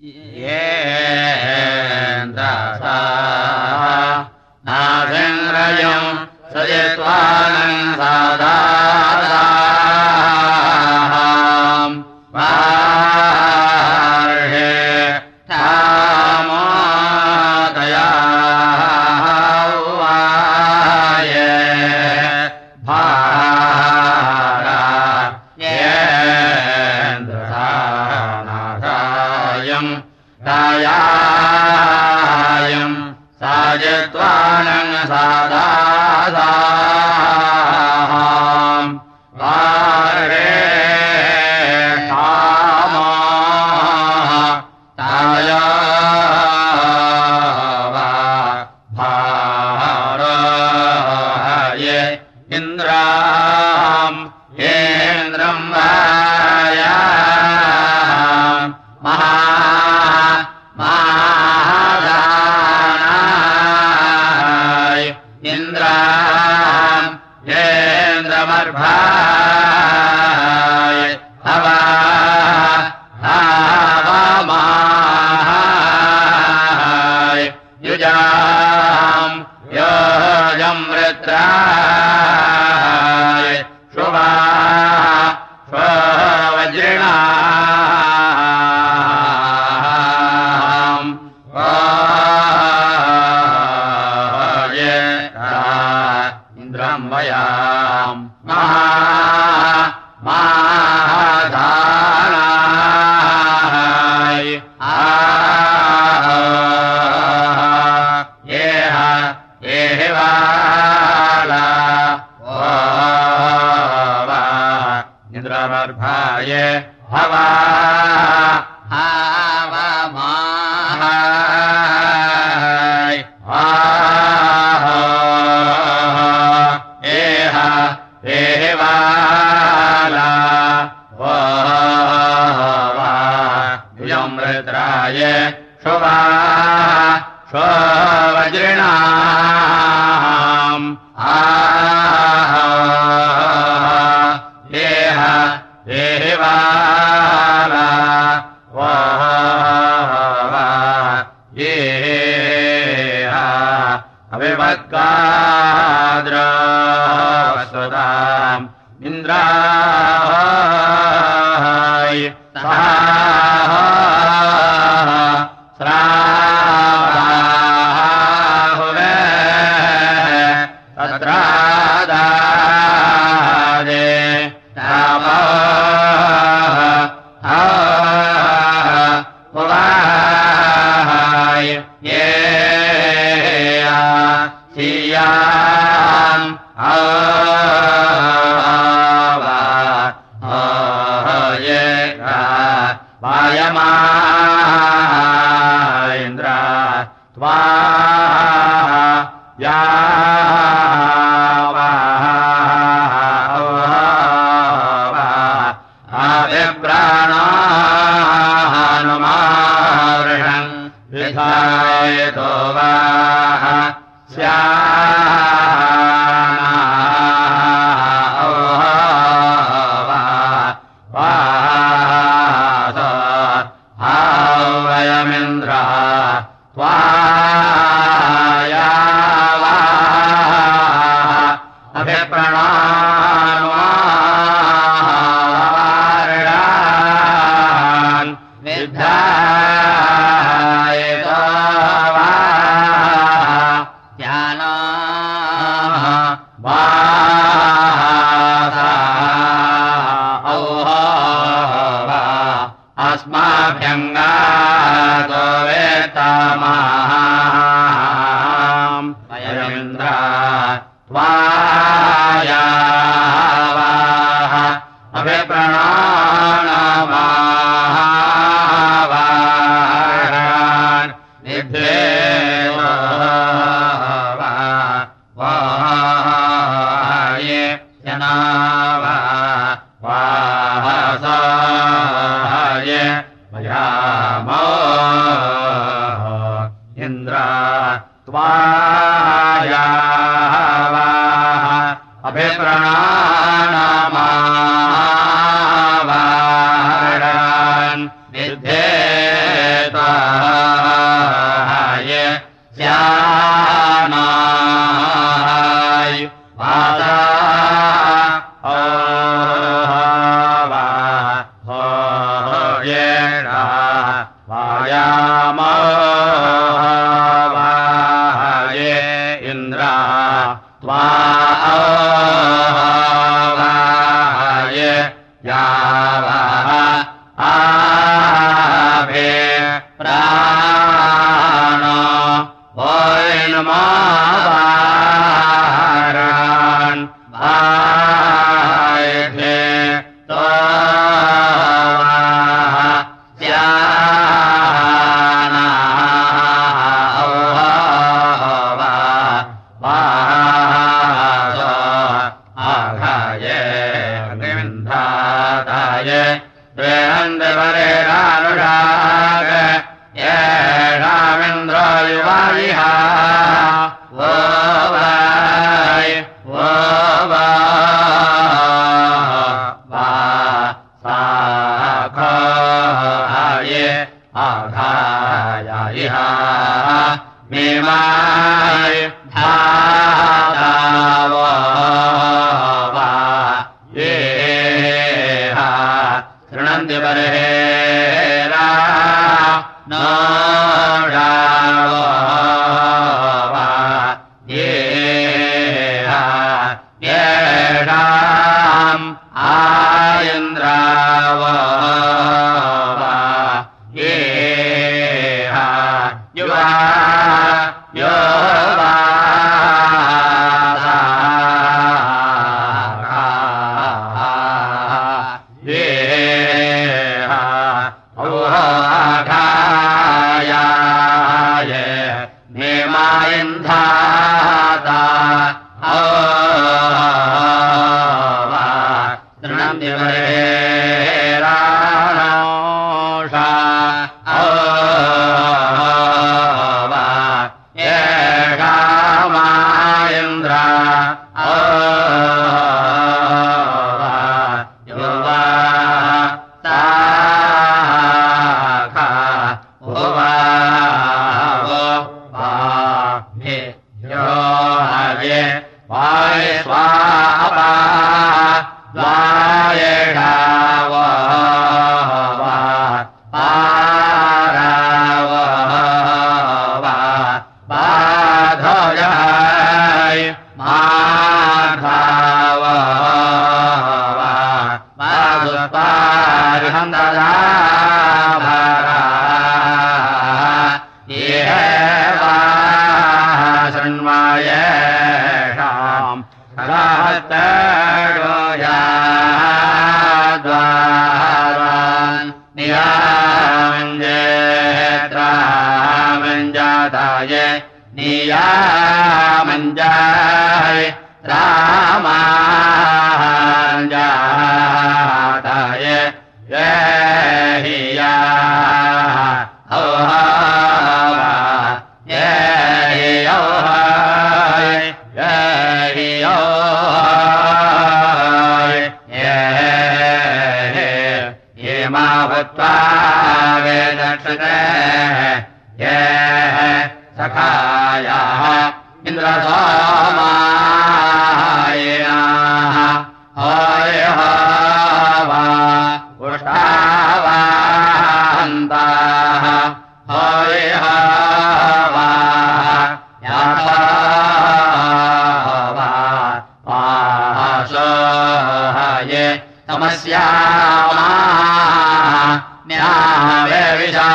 Yeah. yeah. तत्र 妈。प्रा या मञ्जा रामजारिया ओहा ये ओहा गि भक्त्वा वेद हे सखायाः इन्द्रमायया हाय ह वा उषा वा हाय ह वा तमस्या मा न्याय विशा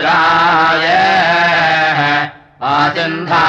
रुद्राय आचन्धा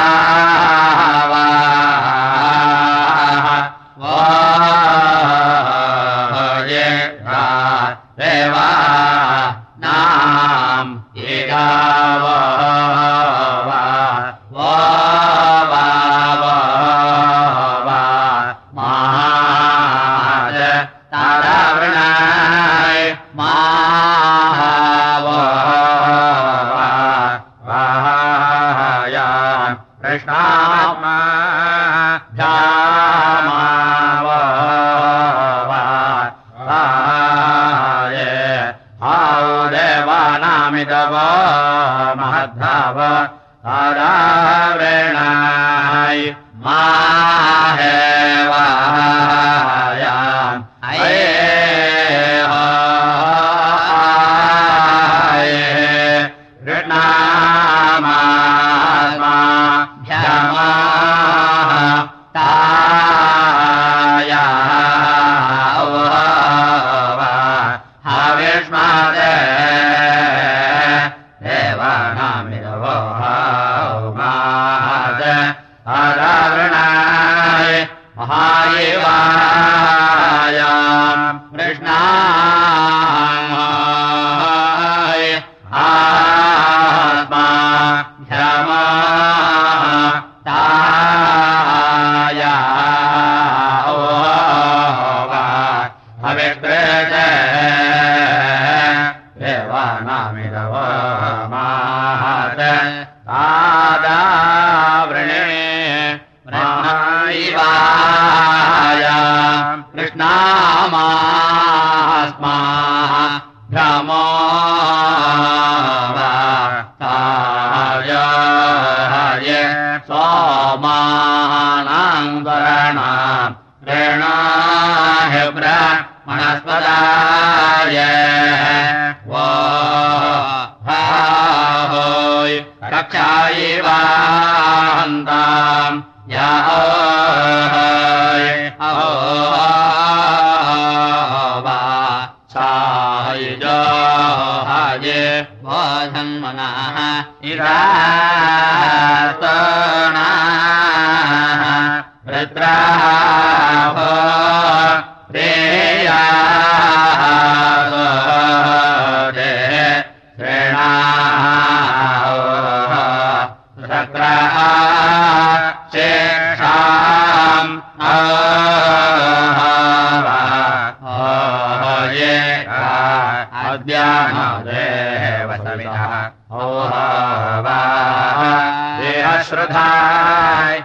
प्रजावास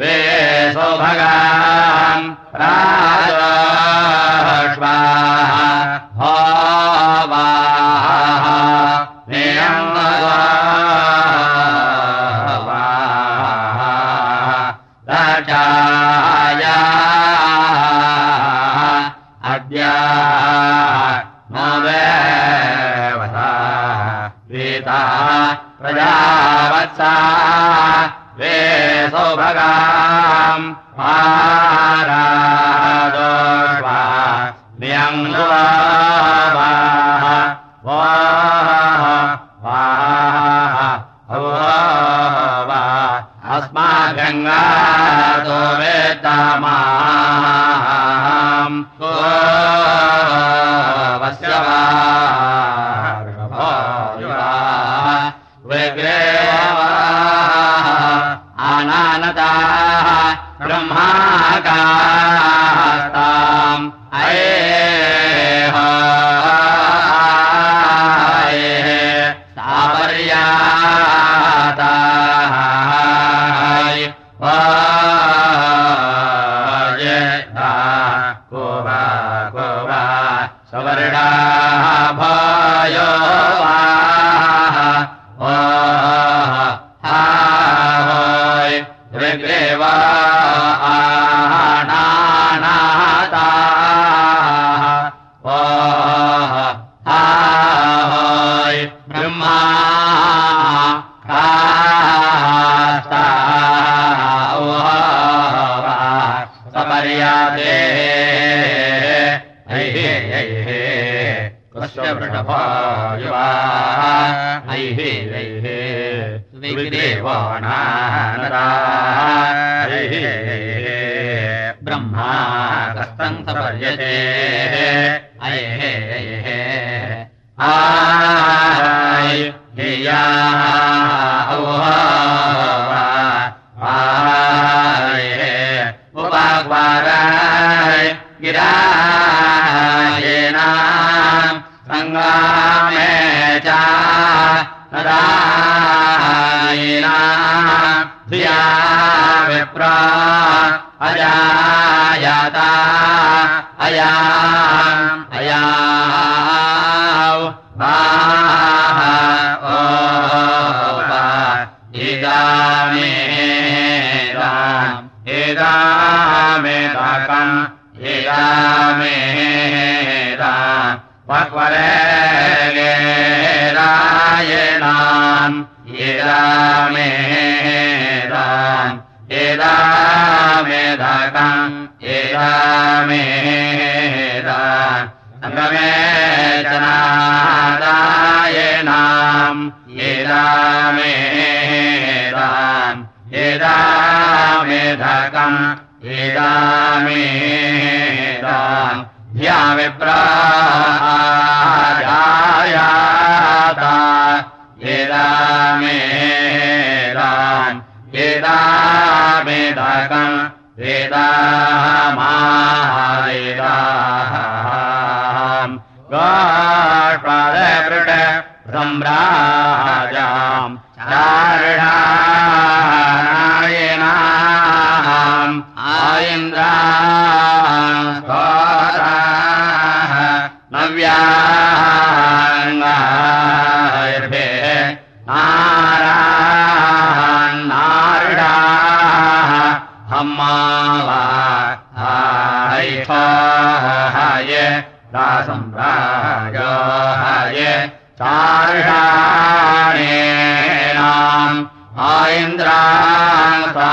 वे सौभगान् सौभगाम् सवर्णा इदामेदा वक्वरे रायणाम् इदामेदा इदामेदकम् इदामेदा सङ्गमे जनादायणाम् इदामेदाम् इदामेधकम् इदामेदाम् ह्या विप्रायाता इदामेदाम् इदामेधकम् वेदामायिदाम् गोष्पदपृट सम्राजाम् नारान्नार्डा हम्मावा हाय रासम्राजाय चार्षाणेनाम् आयन्द्राङ्गा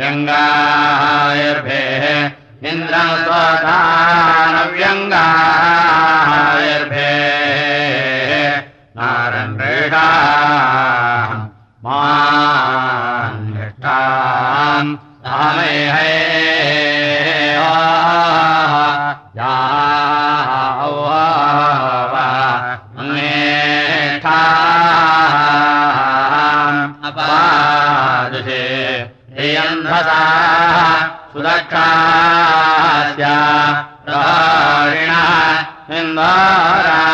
ရံဃာ राणिणा इन्दारा इन्द्राः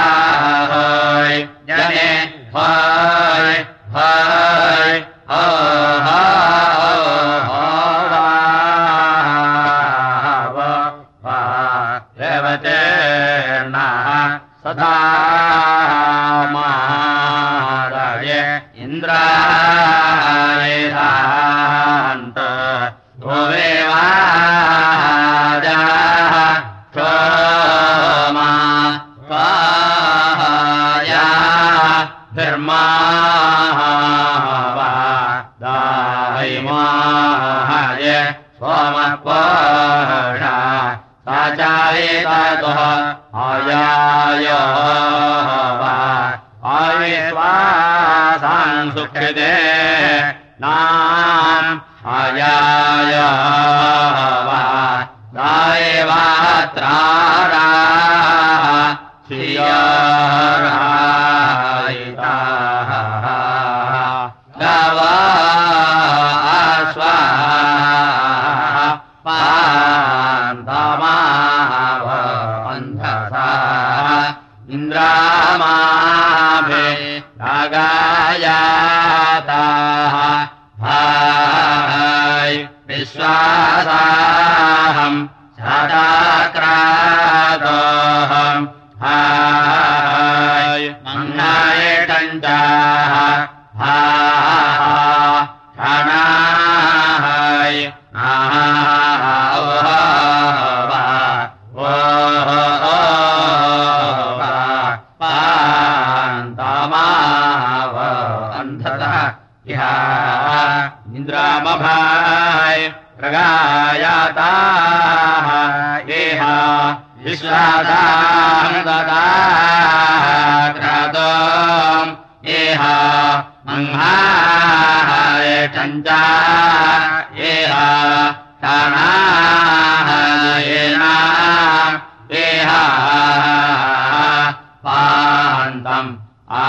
या या वा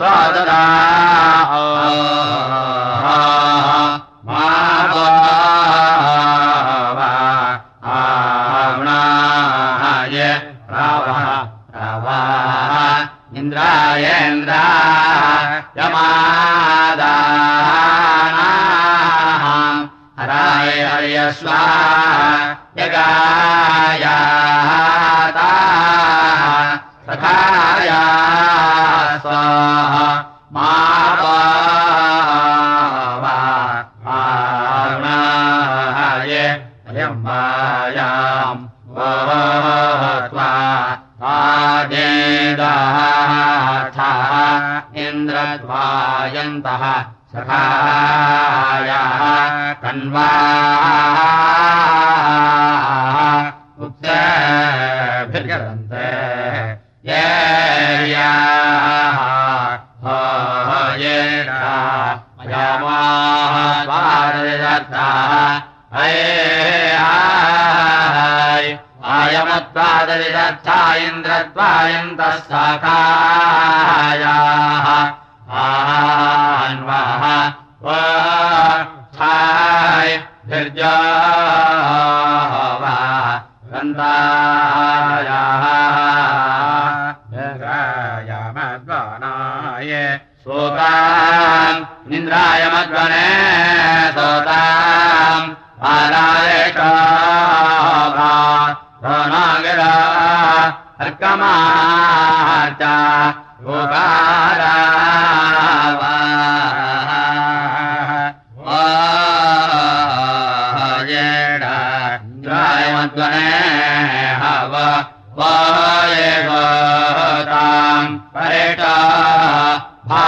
या राजेणायमध्वने हव वायेवताम् परेटा भा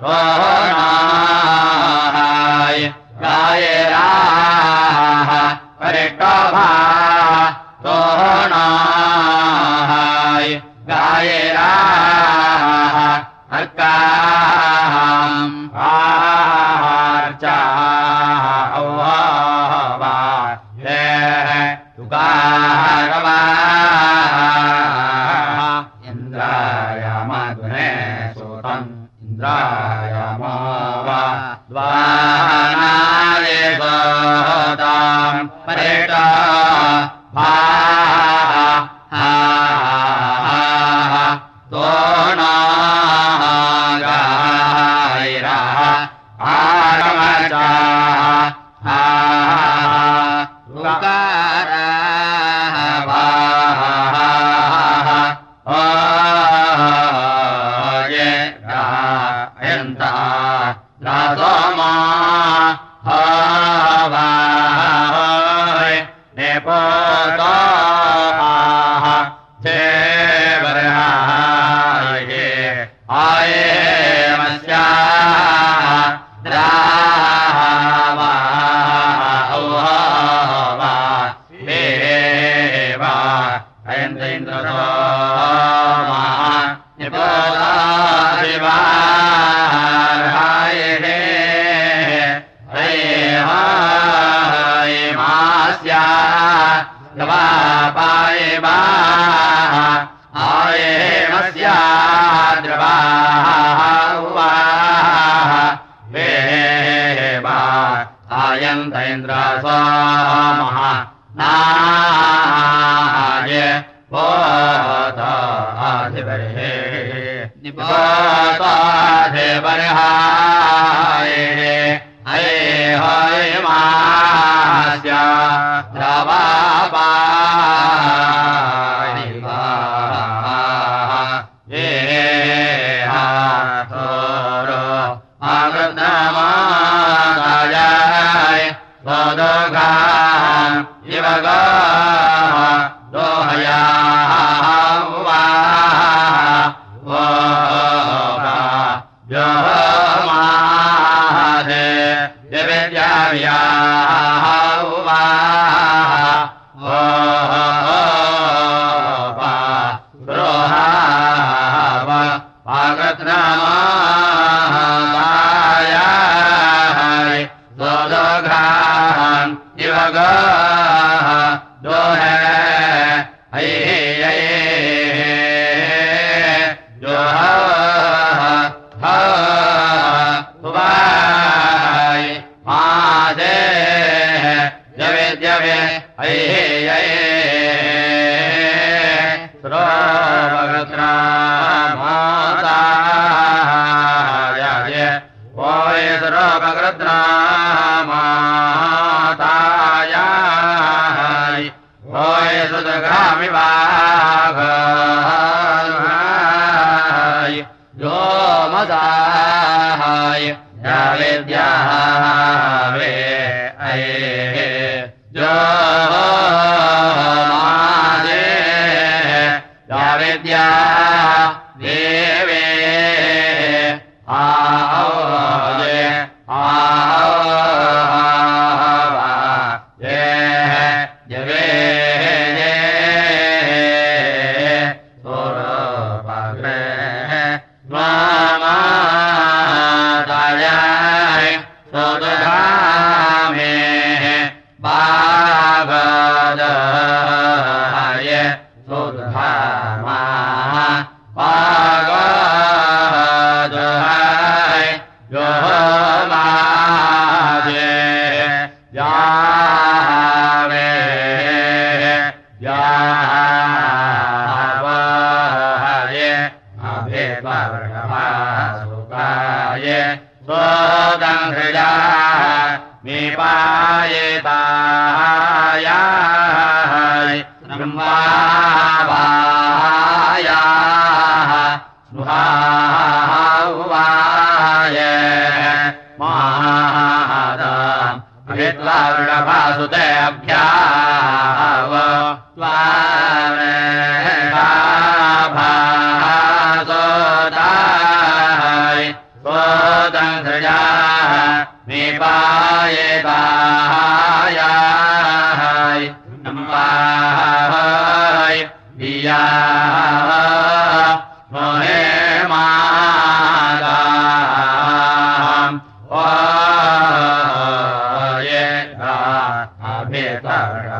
त्वनाय गायेराः परेटा आर्चा। इन्द्रायाम दुहे स्वम् इन्द्रायाम वा ये नमस्या मा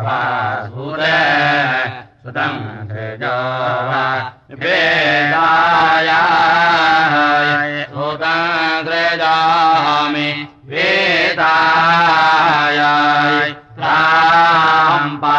वा सुतन्त्र वेदाया सुतङ्ग्र जामि वेदायाय राम् वा